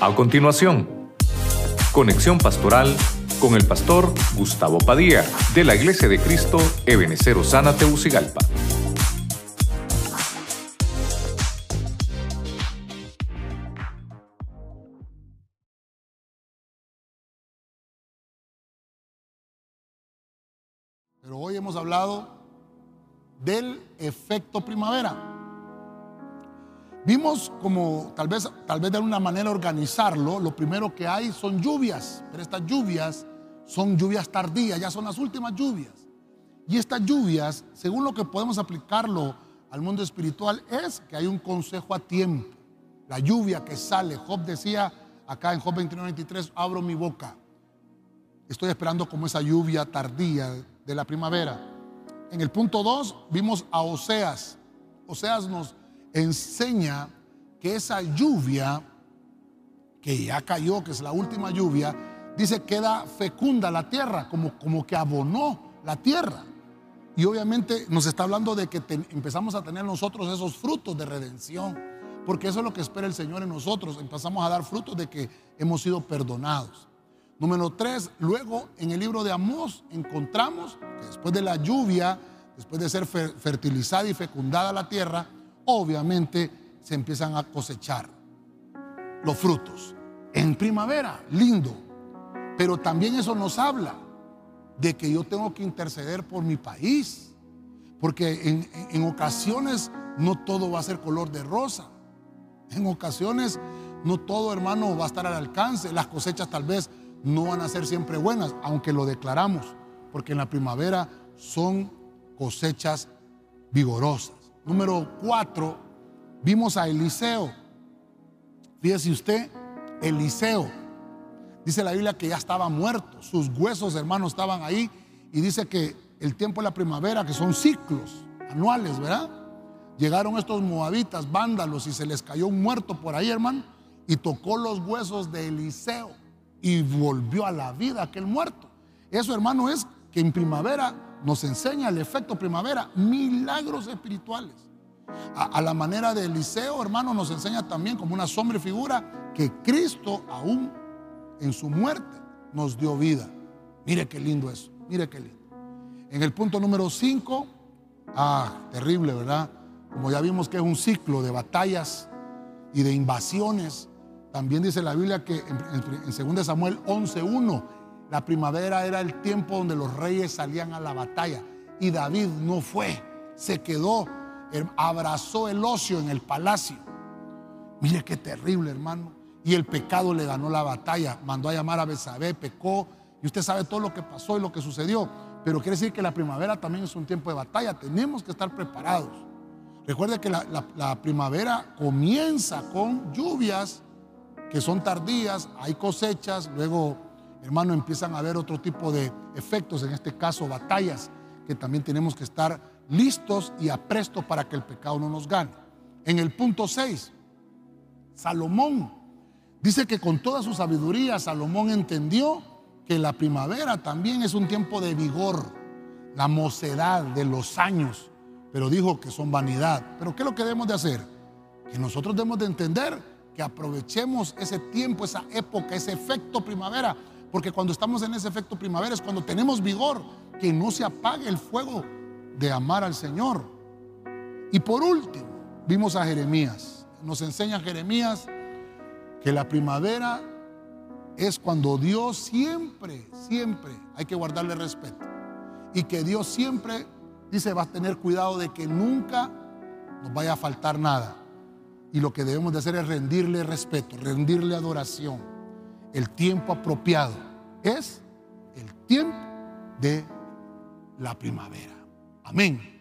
A continuación, conexión pastoral con el pastor Gustavo Padilla de la Iglesia de Cristo Ebenecer Osana Teucigalpa. Pero hoy hemos hablado del efecto primavera. Vimos como tal vez, tal vez de una manera organizarlo, lo primero que hay son lluvias, pero estas lluvias son lluvias tardías, ya son las últimas lluvias. Y estas lluvias, según lo que podemos aplicarlo al mundo espiritual, es que hay un consejo a tiempo. La lluvia que sale, Job decía acá en Job 29-23, abro mi boca. Estoy esperando como esa lluvia tardía de la primavera. En el punto 2 vimos a Oseas. Oseas nos enseña que esa lluvia que ya cayó, que es la última lluvia, dice queda fecunda la tierra, como, como que abonó la tierra. Y obviamente nos está hablando de que empezamos a tener nosotros esos frutos de redención, porque eso es lo que espera el Señor en nosotros. Empezamos a dar frutos de que hemos sido perdonados. Número tres, luego en el libro de Amós encontramos que después de la lluvia, después de ser fertilizada y fecundada la tierra, obviamente se empiezan a cosechar los frutos. En primavera, lindo. Pero también eso nos habla de que yo tengo que interceder por mi país. Porque en, ocasiones no todo va a ser color de rosa. En ocasiones no todo, hermano, va a estar al alcance. Las cosechas tal vez no van a ser siempre buenas, aunque lo declaramos, porque en la primavera son cosechas vigorosas. Número cuatro, vimos a Eliseo. Fíjese usted, Eliseo. Dice la Biblia que ya estaba muerto, sus huesos, hermanos, estaban ahí. Y dice que el tiempo de la primavera, que son ciclos anuales, ¿verdad? Llegaron estos moabitas, vándalos, y se les cayó un muerto por ahí, hermano, y tocó los huesos de Eliseo y volvió a la vida aquel muerto. Eso, hermano, es que en primavera nos enseña el efecto primavera, milagros espirituales. A, la manera de Eliseo, hermano, nos enseña también como una sombra y figura que Cristo, aún en su muerte, nos dio vida. Mire qué lindo eso, mire qué lindo. En el punto número 5, ah, terrible, ¿verdad? Como ya vimos que es un ciclo de batallas y de invasiones también dice la Biblia que en, 2 Samuel 11.1, la primavera era el tiempo donde los reyes salían a la batalla. Y David no fue, se quedó, abrazó el ocio en el palacio. Mire qué terrible, hermano. Y el pecado le ganó la batalla. Mandó a llamar a Besabé, pecó. Y usted sabe todo lo que pasó y lo que sucedió. Pero quiere decir que la primavera también es un tiempo de batalla. Tenemos que estar preparados. Recuerde que la primavera comienza con lluvias que son tardías, hay cosechas, luego, hermano, empiezan a haber otro tipo de efectos, en este caso batallas, que también tenemos que estar listos y aprestos para que el pecado no nos gane. En el punto 6, Salomón dice que con toda su sabiduría Salomón entendió que la primavera también es un tiempo de vigor, la mocedad de los años, pero dijo que son vanidad. Pero ¿qué es lo que debemos de hacer? Que nosotros debemos de entender que aprovechemos ese tiempo, esa época, ese efecto primavera, porque cuando estamos en ese efecto primavera es cuando tenemos vigor, que no se apague el fuego de amar al Señor. Y por último, vimos a Jeremías. Nos enseña Jeremías que la primavera es cuando Dios siempre, siempre hay que guardarle respeto. Y que Dios siempre dice va a tener cuidado de que nunca nos vaya a faltar nada. Y lo que debemos de hacer es rendirle respeto, rendirle adoración. El tiempo apropiado es el tiempo de la primavera. Amén.